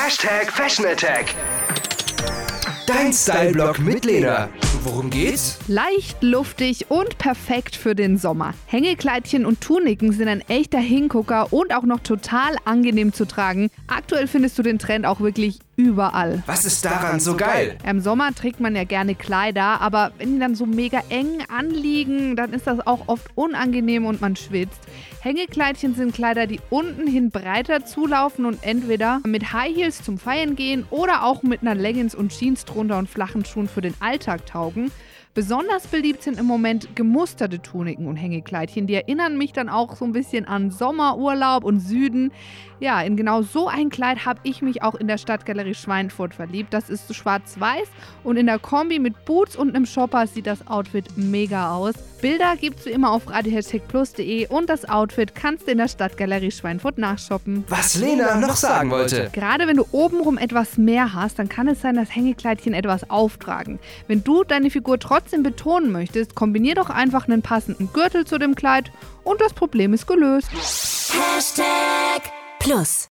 Hashtag Fashion Attack. Dein Style-Blog mit Lena. Worum geht's? Leicht, luftig und perfekt für den Sommer. Hängekleidchen und Tuniken sind ein echter Hingucker und auch noch total angenehm zu tragen. Aktuell findest du den Trend auch wirklich überall. Was ist daran so geil? Im Sommer trägt man ja gerne Kleider, aber wenn die dann so mega eng anliegen, dann ist das auch oft unangenehm und man schwitzt. Hängekleidchen sind Kleider, die unten hin breiter zulaufen und entweder mit High Heels zum Feiern gehen oder auch mit einer Leggings und Jeans drunter und flachen Schuhen für den Alltag taugen. Besonders beliebt sind im Moment gemusterte Tuniken und Hängekleidchen. Die erinnern mich dann auch so ein bisschen an Sommerurlaub und Süden. Ja, in genau so ein Kleid habe ich mich auch in der Stadtgalerie Schweinfurt verliebt. Das ist schwarz-weiß und in der Kombi mit Boots und einem Shopper sieht das Outfit mega aus. Bilder gibst du immer auf radiohashtagplus.de und das Outfit kannst du in der Stadtgalerie Schweinfurt nachshoppen. Was Lena noch sagen wollte. Gerade wenn du obenrum etwas mehr hast, dann kann es sein, dass Hängekleidchen etwas auftragen. Wenn du deine Figur trotzdem betonen möchtest, kombinier doch einfach einen passenden Gürtel zu dem Kleid und das Problem ist gelöst. Hashtag Plus.